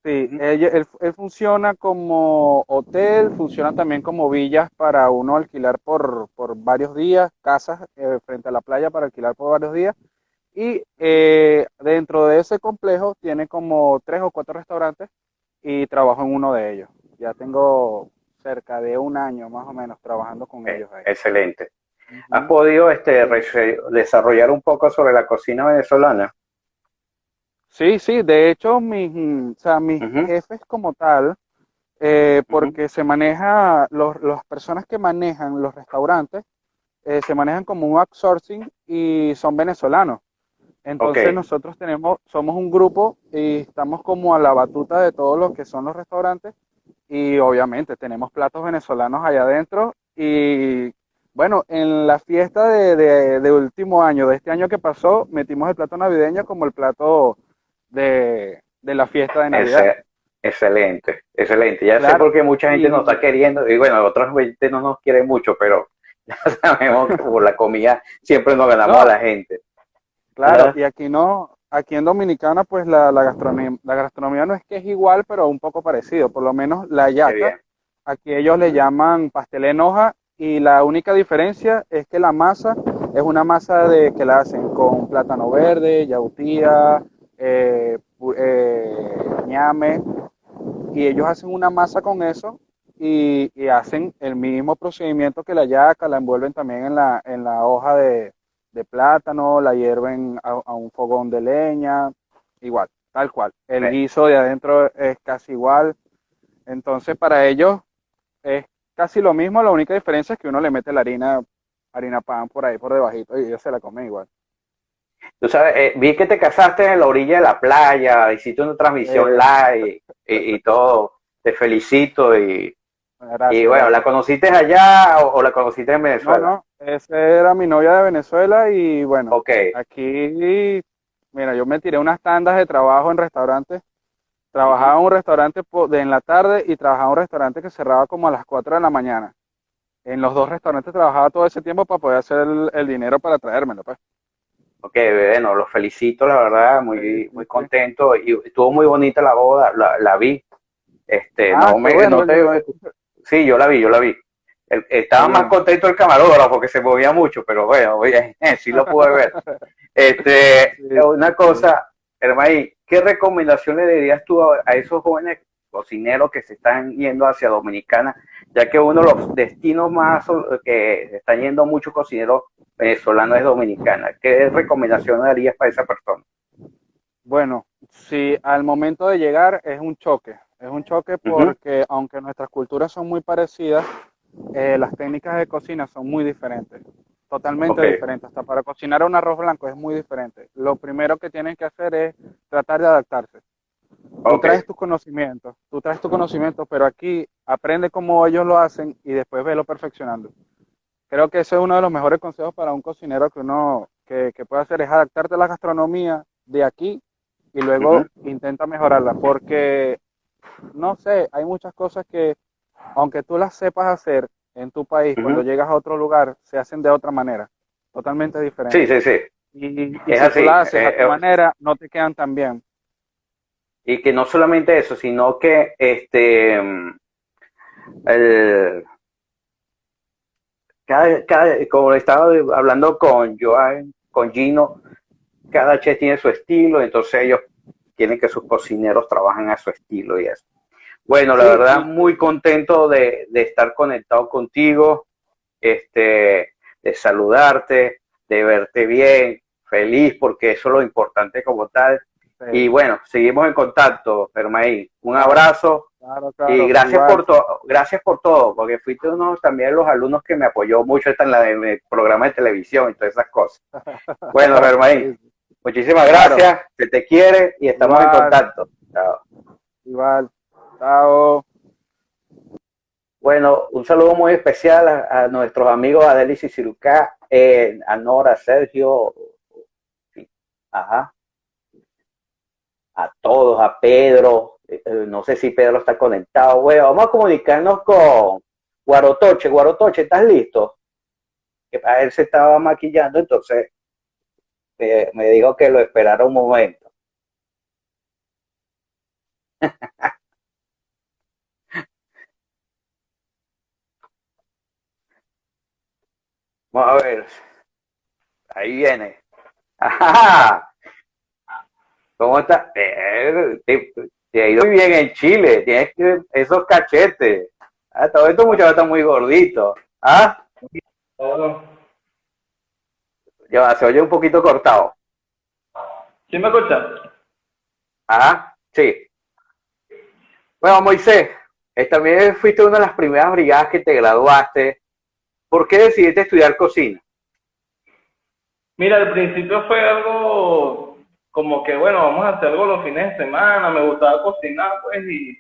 Sí, él, funciona como hotel, funciona también como villas para uno alquilar por, por varios días, casas eh, frente a la playa para alquilar por varios días. Y eh, dentro de ese complejo tiene como tres o cuatro restaurantes y trabajo en uno de ellos. Ya tengo cerca de un año más o menos trabajando con ellos. Ahí. Excelente. ¿Has podido este, desarrollar un poco sobre la cocina venezolana? Sí, sí, de hecho mis, o sea, mis jefes como tal, eh, porque se maneja, los, las personas que manejan los restaurantes, eh, se manejan como un outsourcing y son venezolanos. Entonces nosotros tenemos, somos un grupo y estamos como a la batuta de todos los que son los restaurantes y obviamente tenemos platos venezolanos allá adentro y bueno, en la fiesta de, último año, de este año que pasó, metimos el plato navideño como el plato de, la fiesta de Navidad. excelente, excelente. Ya sé por qué mucha gente nos está queriendo, y bueno, otras gente no nos quiere mucho, pero ya sabemos que por la comida siempre nos ganamos a la gente. Claro, y aquí no, aquí en Dominicana, pues la, la, gastronomía, la gastronomía no es que es igual, pero un poco parecido. Por lo menos la yaca, aquí ellos le llaman pastel en hoja y la única diferencia es que la masa es una masa de que la hacen con plátano verde, yautía, eh, eh, ñame, y ellos hacen una masa con eso y, y, hacen el mismo procedimiento que la yaca, la envuelven también en la, en la hoja de, de plátano, la hierven a, un fogón de leña, igual, tal cual. El guiso de adentro es casi igual. Entonces, para ellos es casi lo mismo, la única diferencia es que uno le mete la harina, harina pan por ahí, por debajito, y ellos se la comen igual. Tú sabes, eh, vi que te casaste en la orilla de la playa, hiciste una transmisión eh. live y, todo. Te felicito y, y bueno, ¿la conociste allá o, la conociste en Venezuela? No, no, esa era mi novia de Venezuela y bueno, okay. aquí, mira, yo me tiré unas tandas de trabajo en restaurantes. Trabajaba en un restaurante de en la tarde y trabajaba en un restaurante que cerraba como a las 4 de la mañana. En los dos restaurantes trabajaba todo ese tiempo para poder hacer el, dinero para traérmelo, pues. Ok, bueno, los felicito, la verdad, muy, muy contento y estuvo muy bonita la boda, la, vi. Este, ah, no me, no te, Sí, yo la vi, yo la vi. estaba más contento el camarógrafo porque se movía mucho, pero bueno, sí lo pude ver. Este, una cosa, Hermaí, ¿qué recomendación le dirías tú a, esos jóvenes cocineros que se están yendo hacia Dominicana, ya que uno de los destinos más que están yendo muchos cocineros venezolanos es Dominicana? ¿Qué recomendación darías para esa persona? Bueno, si al momento de llegar es un choque, es un choque porque aunque nuestras culturas son muy parecidas, eh, las técnicas de cocina son muy diferentes, totalmente diferentes. Hasta para cocinar un arroz blanco es muy diferente. Lo primero que tienen que hacer es tratar de adaptarse. Tú traes tus conocimientos, tú traes tus conocimientos, pero aquí aprende cómo ellos lo hacen y después velo perfeccionando. Creo que ese es uno de los mejores consejos para un cocinero que uno que, puede hacer es adaptarte a la gastronomía de aquí y luego intenta mejorarla, porque no sé, hay muchas cosas que, aunque tú las sepas hacer, en tu país, cuando llegas a otro lugar, se hacen de otra manera, totalmente diferente. Sí, sí, sí. Y, si tú lo haces a tu eh, manera, no te quedan tan bien. Y que no solamente eso, sino que este el, cada, como estaba hablando con Joan, con Gino, cada chef tiene su estilo, entonces ellos quieren que sus cocineros trabajen a su estilo y eso. Bueno, la verdad, muy contento de, estar conectado contigo, este, de saludarte, de verte bien, feliz, porque eso es lo importante como tal. Y bueno, seguimos en contacto, Fermaín. Un abrazo y gracias por todo, gracias por todo, porque fuiste uno también de los alumnos que me apoyó mucho en, la, en el programa de televisión y todas esas cosas. Bueno, Fermaín, muchísimas gracias, se te quiere y estamos en contacto. Chao. Igual. Chao. Bueno, un saludo muy especial a, nuestros amigos Adelis y Cirucá, eh, a Nora, Sergio, ajá, a todos, a Pedro, eh, no sé si Pedro está conectado, bueno, vamos a comunicarnos con Guarotoche, Guarotoche, ¿estás listo? Que a él se estaba maquillando, entonces me dijo que lo esperara un momento. Vamos a ver. Ahí viene. Ajá. ¿Cómo está? Eh, te, ha ido muy bien en Chile. Tienes que, esos cachetes. Ah, todo esto muchachos está muy gordito. ¿Ah? Ya se oye un poquito cortado. ¿Sí me escucha? Ah, sí. Bueno, Moisés, también fuiste una de las primeras brigadas que te graduaste ¿Por qué decidiste estudiar cocina? Mira, al principio fue algo como que, bueno, vamos a hacer algo los fines de semana, me gustaba cocinar, pues, y,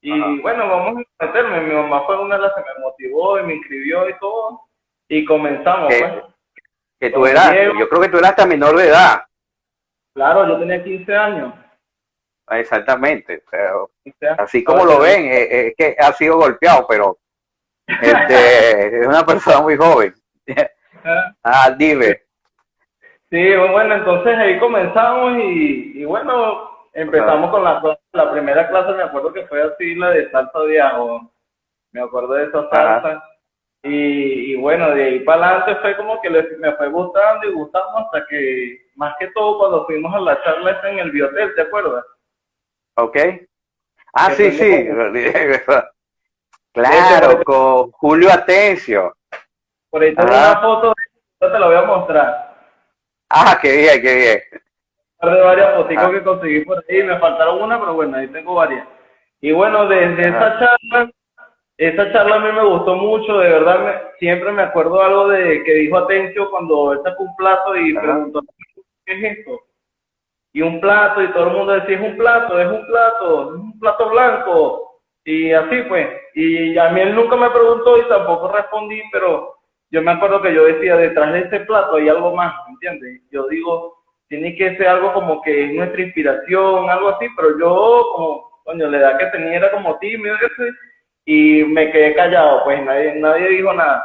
y bueno, vamos a meterme. Mi mamá fue una de las que me motivó y me inscribió y todo, y comenzamos, pues. Que tú eras, yo creo que tú eras hasta menor de edad. Claro, yo tenía 15 años. Exactamente, pero así como lo ven, es, eh, es que ha sido golpeado, pero este, es una persona muy joven. ah, dime. Sí, bueno, entonces ahí comenzamos y, bueno, empezamos con la, la primera clase, me acuerdo que fue así la de salsa de ajo, me acuerdo de esa salsa. Y, bueno, de ahí para adelante fue como que me fue gustando y gustando hasta que, más que todo, cuando fuimos a la charla en el biotel, ¿te acuerdas? Ok. Ah, sí, sí. Claro, con Julio Atencio. Por ahí tengo una foto, yo te la voy a mostrar. Ah, qué bien, qué bien. De varias fotos ah. que conseguí por ahí, me faltaron una, pero bueno, ahí tengo varias. Y bueno, desde esa charla, esa charla a mí me gustó mucho, de verdad, siempre me acuerdo algo de que dijo Atencio cuando él sacó un plato y preguntó, ¿qué es esto? Y un plato, y todo el mundo decía, es un plato, es un plato, es un plato blanco, y así pues, y a mí él nunca me preguntó y tampoco respondí, pero yo me acuerdo que yo decía, detrás de ese plato hay algo más, ¿entiendes? Yo digo, tiene que ser algo como que es nuestra inspiración, algo así, pero yo como, coño, la edad que tenía era como tímido y me quedé callado, pues nadie, nadie dijo nada.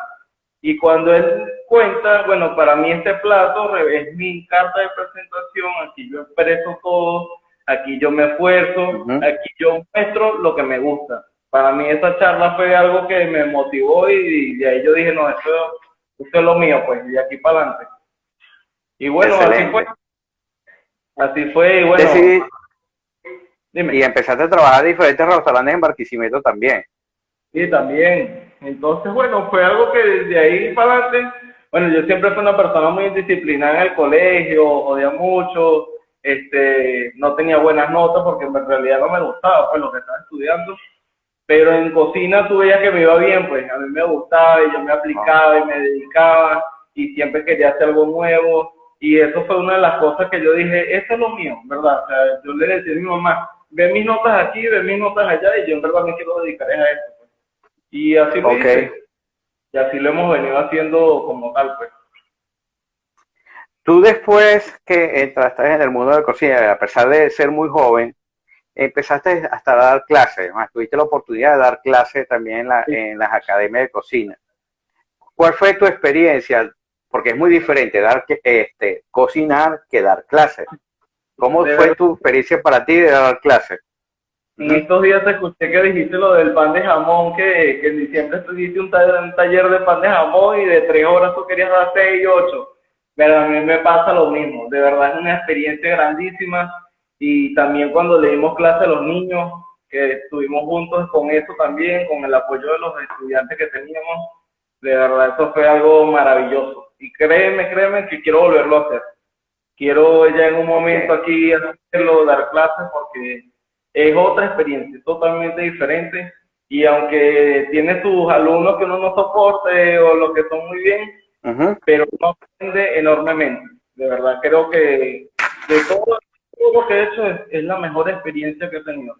Y cuando él cuenta, bueno, para mí este plato es mi carta de presentación, aquí yo expreso todo, aquí yo me esfuerzo, aquí yo muestro lo que me gusta. Para mí esa charla fue algo que me motivó y, de ahí yo dije, no, esto, es lo mío, pues, de aquí para adelante. Y bueno, así fue. Así fue, y bueno. Dime. Y empezaste a trabajar en diferentes restaurantes en Barquisimeto también. Sí, también. Entonces, bueno, fue algo que desde ahí para adelante, bueno, yo siempre fui una persona muy disciplinada en el colegio, odia mucho, este, no tenía buenas notas porque en realidad no me gustaba pues lo que estaba estudiando, pero en cocina tú veías que me iba bien, pues a mí me gustaba y yo me aplicaba y me dedicaba y siempre quería hacer algo nuevo y eso fue una de las cosas que yo dije, eso es lo mío, ¿verdad? O sea, yo le decía a mi mamá, ve mis notas aquí, ve mis notas allá y yo en verdad me quiero dedicar a eso. Pues. Y así lo Y así lo hemos venido haciendo como tal, pues. Tú después que entraste en el mundo de la cocina, a pesar de ser muy joven, empezaste hasta a dar clases, más tuviste la oportunidad de dar clases también en, las academias de cocina. ¿Cuál fue tu experiencia? Porque es muy diferente dar este, cocinar que dar clases. ¿Cómo fue tu experiencia para ti de dar clases? En estos días te escuché que dijiste lo del pan de jamón, que, que en diciembre estuviste un un taller de pan de jamón y de tres horas tú querías dar seis y ocho. Pero a mí me pasa lo mismo, de verdad es una experiencia grandísima y también cuando le dimos clase a los niños, que estuvimos juntos con eso también, con el apoyo de los estudiantes que teníamos, de verdad eso fue algo maravilloso. Y créeme, créeme que quiero volverlo a hacer. Quiero ya en un momento aquí hacerlo, dar clases, porque es otra experiencia, totalmente diferente. Y aunque tiene sus alumnos que uno no soporte o los que son muy bien, pero uno aprende enormemente. De verdad, creo que de todo, lo que he hecho es, la mejor experiencia que he tenido.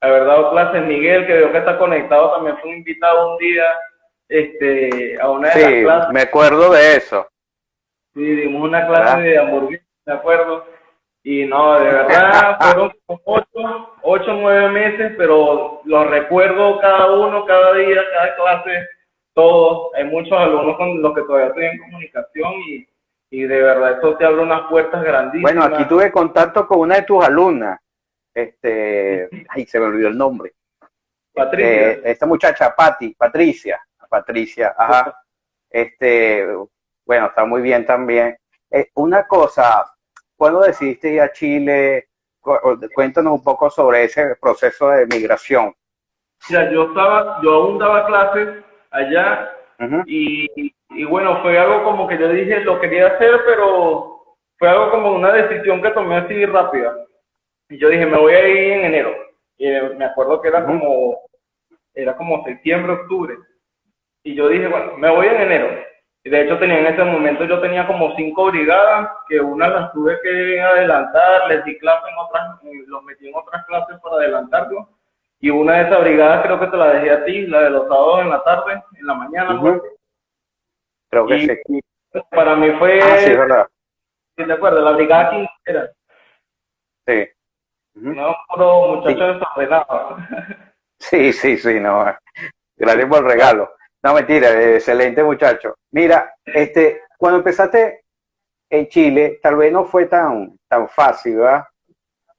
Haber dado clases, Miguel, que veo que está conectado, también fue invitado un día este, a una de las clases. me acuerdo de eso. Sí, dimos una clase de hamburguesa, me acuerdo. Y no, de verdad, fueron como ocho, ocho, nueve meses, pero los recuerdo cada uno, cada día, cada clase todos, hay muchos alumnos con los que todavía estoy en comunicación y, y de verdad esto te abre unas puertas grandísimas. Bueno, aquí tuve contacto con una de tus alumnas, este, ay, se me olvidó el nombre. Patricia. Eh, esta muchacha, Pati, Patricia, Patricia, ajá. Este, bueno, está muy bien también. Eh, una cosa, ¿cuándo decidiste ir a Chile? Cuéntanos un poco sobre ese proceso de migración. Mira, yo estaba, yo aún daba clases allá. Y, y, bueno, fue algo como que yo dije, lo quería hacer, pero fue algo como una decisión que tomé así rápida. Y yo dije, me voy a ir en enero. Y me acuerdo que era como, era como septiembre, octubre. Y yo dije, bueno, me voy en enero. Y de hecho tenía en ese momento, yo tenía como cinco brigadas, que una las tuve que adelantar, les di clases en otras, los metí en otras clases para adelantarlo y una de esas brigadas creo que te la dejé a ti, la de los sábados en la tarde, en la mañana. Pues. Creo que sí. Para mí fue... Ah, sí, verdad. ¿Sí te acuerdas? La brigada quinta. Sí. No, puro muchacho desordenado. Sí, sí, sí, no. Gracias por el regalo. No, mentira, excelente muchacho. Mira, este, cuando empezaste en Chile, tal vez no fue tan, tan fácil, ¿verdad?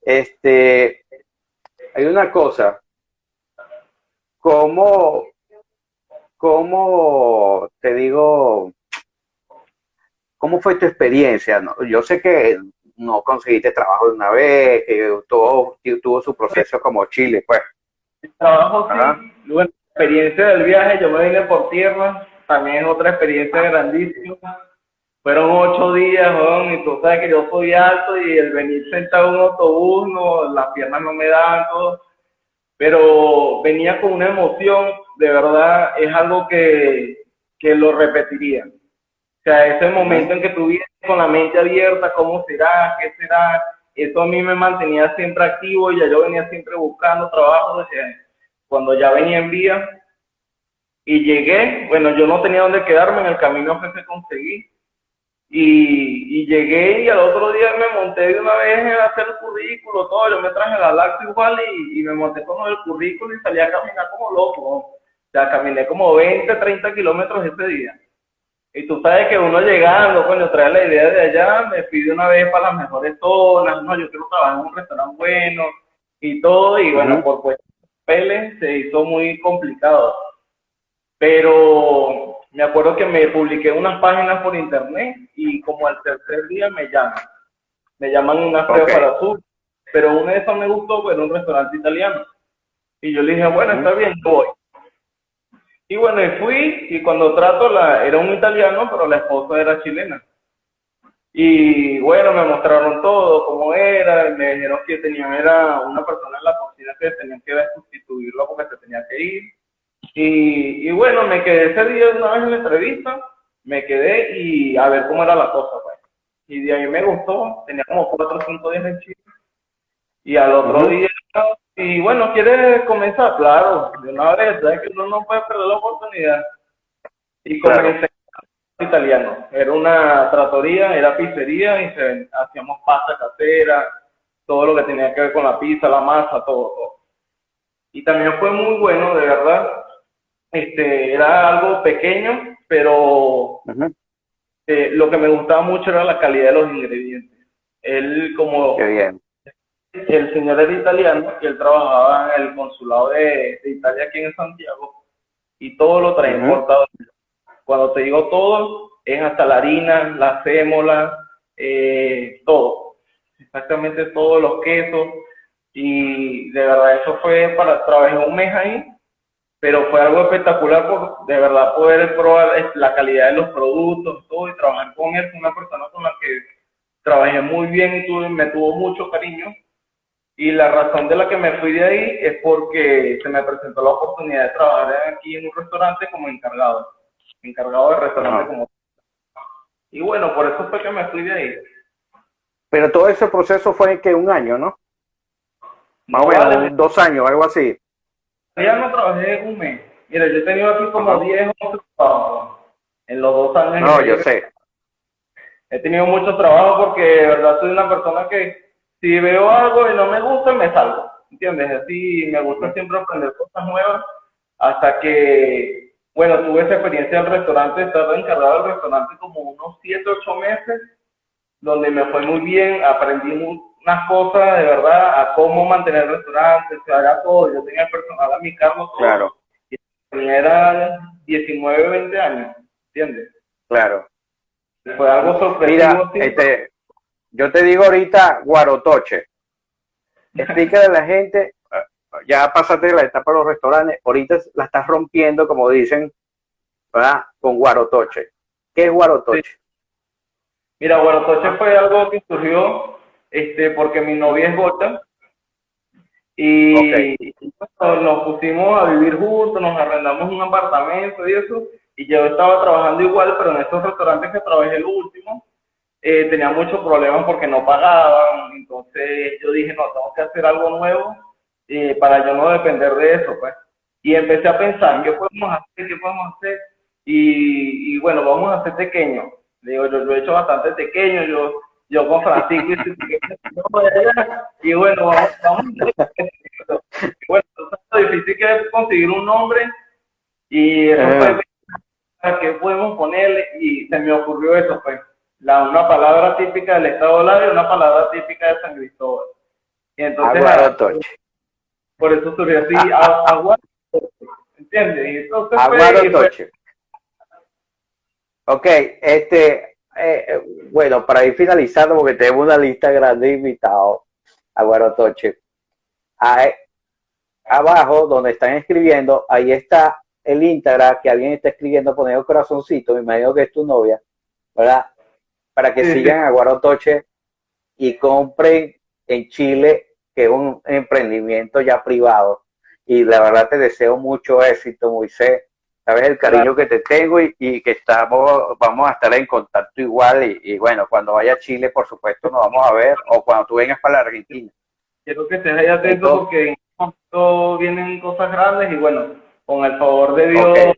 Este, hay una cosa, ¿Cómo, cómo te digo, cómo fue tu experiencia? Yo sé que no conseguiste trabajo de una vez, que todo tuvo su proceso como Chile, pues. El trabajo sí, la experiencia del viaje, yo me vine por tierra, también es otra experiencia grandísima. Fueron ocho días, y tú sabes que yo soy alto y el venir sentado en un autobús, no, las piernas no me dan, todo pero venía con una emoción, de verdad, es algo que, que lo repetiría. O sea, ese momento en que tú vienes con la mente abierta, ¿cómo será? ¿Qué será? Eso a mí me mantenía siempre activo y ya yo venía siempre buscando trabajo. cuando ya venía en vía y llegué, bueno, yo no tenía dónde quedarme, en el camino que se conseguí y, y, llegué y al otro día me monté de una vez a hacer el currículo, todo. Yo me traje la lacto igual y, y, me monté con el currículo y salí a caminar como loco. O sea, caminé como 20, 30 kilómetros ese día. Y tú sabes que uno llegando, cuando trae la idea de allá, me pide una vez para las mejores zonas, no, yo quiero trabajar en un restaurante bueno y todo. Y bueno, por pues, se hizo muy complicado. Pero me acuerdo que me publiqué unas páginas por internet y como al tercer día me llaman. Me llaman una prueba para sur, pero una de esas me gustó, fue un restaurante italiano. Y yo le dije, bueno, está bien, voy. Y bueno, y fui, y cuando trato, la, era un italiano, pero la esposa era chilena. Y bueno, me mostraron todo, cómo era, me dijeron que tenían, era una persona en la cocina que tenían que sustituirlo porque se tenía que ir y, bueno, me quedé ese día una vez en la entrevista, me quedé y a ver cómo era la cosa, pues. Y de ahí me gustó, tenía como cuatro o cinco días en Chile. Y al otro día, y bueno, ¿quieres comenzar? Claro, de una vez, ¿sabes que uno no puede perder la oportunidad? Y comencé italiano. Era una tratoría, era pizzería y se, hacíamos pasta casera, todo lo que tenía que ver con la pizza, la masa, todo. Y también fue muy bueno, de verdad. Este, era algo pequeño, pero eh, lo que me gustaba mucho era la calidad de los ingredientes. Él como... bien. El señor era italiano y él trabajaba en el consulado de, Italia aquí en Santiago y todo lo traía importado. Cuando te digo todo, es hasta la harina, la sémola, eh, todo. Exactamente todos los quesos. Y de verdad eso fue para, trabajé un mes ahí pero fue algo espectacular por de verdad poder probar la calidad de los productos todo y trabajar con él, con una persona con la que trabajé muy bien y tuve, me tuvo mucho cariño. Y la razón de la que me fui de ahí es porque se me presentó la oportunidad de trabajar aquí en un restaurante como encargado, encargado de restaurante como... Y bueno, por eso fue que me fui de ahí. Pero todo ese proceso fue que un año, ¿no? Más o menos, dos años, algo así ya no trabajé un mes. Mira, yo he tenido aquí como 10 trabajos en los dos años. No, yo sé. He tenido mucho trabajo porque de verdad soy una persona que si veo algo y no me gusta, me salgo. ¿Entiendes? Así me gusta siempre aprender cosas nuevas hasta que, bueno, tuve esa experiencia del restaurante, estaba encargado del restaurante como unos 7, 8 meses, donde me fue muy bien, aprendí mucho unas cosas de verdad a cómo mantener el restaurante, se haga todo. Yo tenía personal a mi cargo todo. Claro. Y era 19, 20 años, ¿entiendes? Claro. Fue algo sorpresivo. Mira, este, yo te digo ahorita Guarotoche. Explícale a la gente, ya pasaste la etapa de los restaurantes, ahorita la estás rompiendo, como dicen, ¿verdad? Con Guarotoche. ¿Qué es Guarotoche? Mira, Guarotoche fue algo que surgió este, porque mi novia es gota. Y nos pusimos a vivir juntos, nos arrendamos un apartamento y eso. Y yo estaba trabajando igual, pero en estos restaurantes que trabajé el último, eh, tenía muchos problemas porque no pagaban. Entonces yo dije, no, tengo que hacer algo nuevo eh, para yo no depender de eso, pues. Y empecé a pensar, ¿qué podemos hacer? ¿Qué podemos hacer? Y, y bueno, vamos a hacer pequeño. Digo, yo, yo he hecho bastante pequeño, yo yo con Francisco y bueno, vamos, vamos bueno, es difícil que es conseguir un nombre y eso fue a qué podemos ponerle y se me ocurrió eso pues la una palabra típica del estado Lara y una palabra típica de San Cristóbal y entonces Aguarotoche. por eso surgió así ah, ah. agua ¿entiendes? y entonces Aguarotoche. ok este eh, eh, bueno, para ir finalizando, porque tenemos una lista grande de invitados a Guarotoche. Ahí, abajo, donde están escribiendo, ahí está el Instagram que alguien está escribiendo, poniendo corazoncito, me imagino que es tu novia, ¿verdad? Para que sigan a Guarotoche y compren en Chile, que es un emprendimiento ya privado. Y la verdad te deseo mucho éxito, Moisés sabes el cariño que te tengo y, que estamos, vamos a estar en contacto igual y, bueno, cuando vaya a Chile, por supuesto, nos vamos a ver o cuando tú vengas para la Argentina. Quiero que estés ahí atento porque en vienen cosas grandes y bueno, con el favor de Dios, que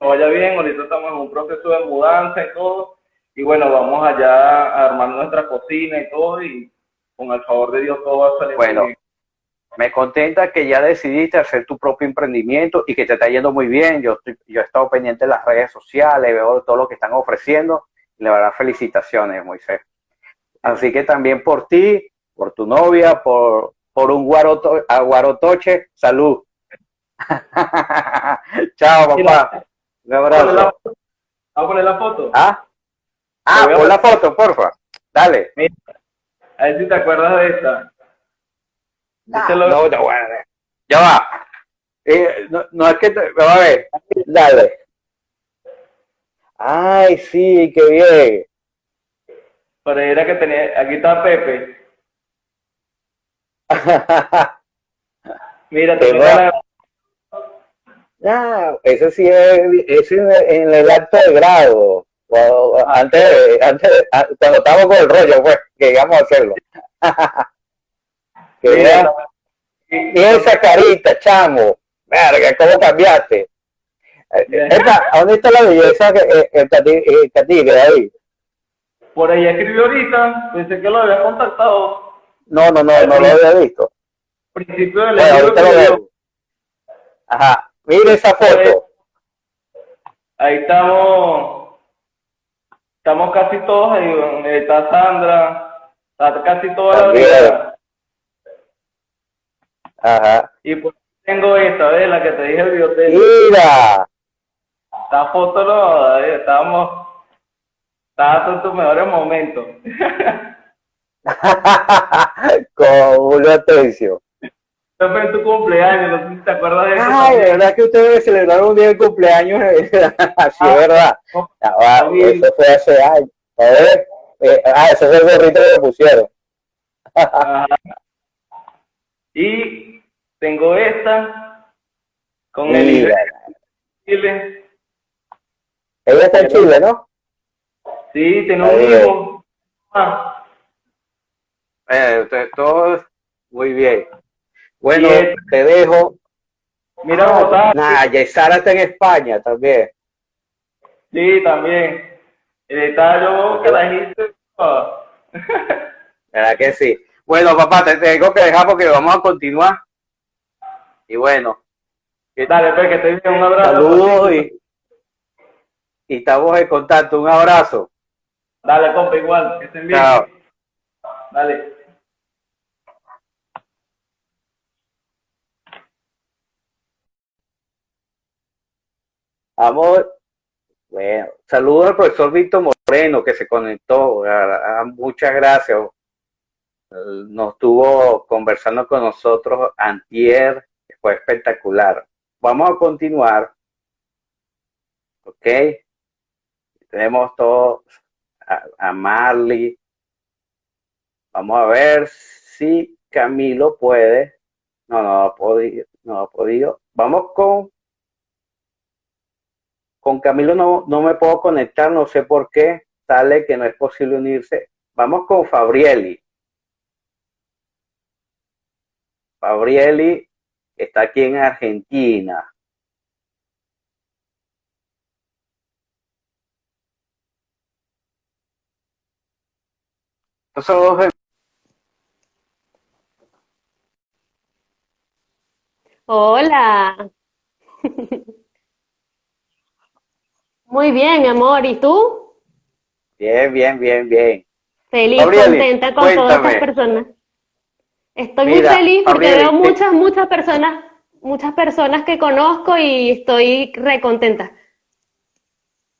vaya bien, ahorita estamos en un proceso de mudanza y todo y bueno, vamos allá a armar nuestra cocina y todo y con el favor de Dios todo va a salir bueno. bien me contenta que ya decidiste hacer tu propio emprendimiento y que te está yendo muy bien. Yo, yo he estado pendiente de las redes sociales, veo todo lo que están ofreciendo. Y la verdad, felicitaciones, Moisés. Así que también por ti, por tu novia, por, por un guaroto, guarotoche, salud. Chao, papá. Un abrazo. ¿Vamos a poner la foto? Ah, ah pon la foto, porfa. Dale. a ver si te acuerdas de esta. No, no, no, bueno, ya va. Eh, no, no, es que, te, a ver, dale. Ay, sí, qué bien. Pero era que tenía, aquí está Pepe. Mira, te la... No, eso sí es, es en, el acto de grado. antes, antes, cuando estábamos con el rollo, pues, que íbamos a hacerlo. y esa carita, chamo, verga, ¿cómo cambiaste? ¿A dónde está la belleza que eh, ahí? Por ahí escribió ahorita, pensé que lo había contactado. No, no, no, no lo había visto. Principio del bueno, Ajá, mire esa foto. Ahí estamos, estamos casi todos ahí, está Sandra, está casi toda la vida. Ajá. Y pues tengo esta, ¿ves? La que te dije el biblioteca. Mira. Esta foto no, estábamos, estabas en tus mejores momentos. Con una atención. fue en tu cumpleaños, no sé si te acuerdas de eso. Ay, de verdad que ustedes celebraron un día de cumpleaños, así es verdad. Ah, eso fue hace años. A ver, eh, ah, ese es el gorrito que pusieron. y tengo esta con el Chile. Ella está en Chile, ¿no? Sí, tiene un hijo. Ah. Eh, todo muy bien. Bueno, te dejo. Mira, ah, Nah, Yesara está en España también. Sí, también. Está yo que la gente. ¿Verdad que sí? Bueno, papá, te tengo que dejar porque vamos a continuar. Y bueno. ¿Qué tal, pues, Que te bien. Un abrazo. Saludos y, y estamos en contacto. Un abrazo. Dale, compa, igual. Que estén bien. Chao. Dale. Amor, bueno, saludos al profesor Víctor Moreno que se conectó. muchas gracias. Nos estuvo conversando con nosotros antier, fue espectacular. Vamos a continuar. ¿Ok? Tenemos todos a, Marley. Vamos a ver si Camilo puede. No, no ha podido. No ha podido. Vamos con con Camilo no, no me puedo conectar, no sé por qué. Sale que no es posible unirse. Vamos con Fabrieli. Fabrieli está aquí en Argentina. Hola. Muy bien, mi amor. ¿Y tú? Bien, bien, bien, bien. Feliz, contenta con todas estas personas. Estoy muy feliz porque veo muchas, muchas personas, muchas personas que conozco y estoy recontenta.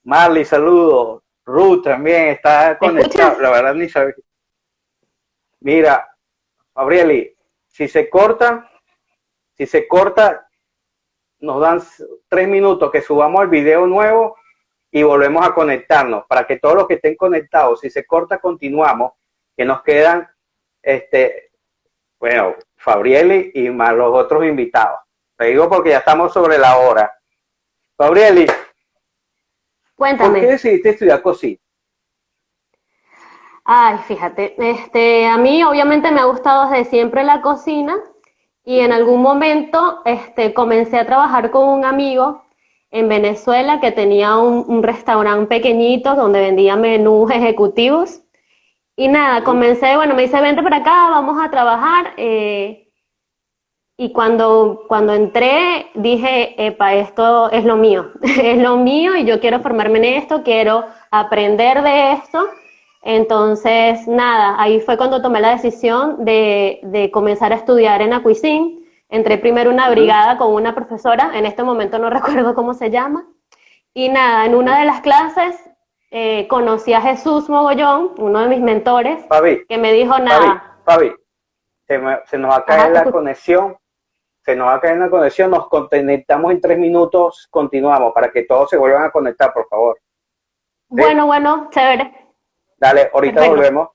Marley, saludos. Ruth también está conectada, la verdad ni sabía. Mira, Gabrieli, si se corta, si se corta, nos dan tres minutos que subamos el video nuevo y volvemos a conectarnos para que todos los que estén conectados, si se corta, continuamos, que nos quedan, este, bueno, Fabrieli y más los otros invitados. Te digo porque ya estamos sobre la hora. Fabrieli, Cuéntame. ¿por qué decidiste estudiar cocina? Ay, fíjate, este, a mí obviamente me ha gustado desde siempre la cocina y en algún momento este, comencé a trabajar con un amigo en Venezuela que tenía un, restaurante pequeñito donde vendía menús ejecutivos. Y nada, comencé, bueno, me dice, vente para acá, vamos a trabajar. Eh, y cuando, cuando entré, dije, epa, esto es lo mío, es lo mío y yo quiero formarme en esto, quiero aprender de esto. Entonces, nada, ahí fue cuando tomé la decisión de, de comenzar a estudiar en Acuisín Entré primero una brigada con una profesora, en este momento no recuerdo cómo se llama, y nada, en una de las clases eh, conocí a Jesús Mogollón, uno de mis mentores, que me dijo nada. Fabi, se, se, nos va a caer la conexión, se nos va a caer la conexión, nos conectamos en tres minutos, continuamos, para que todos se vuelvan a conectar, por favor. Bueno, bueno, chévere. Dale, ahorita volvemos.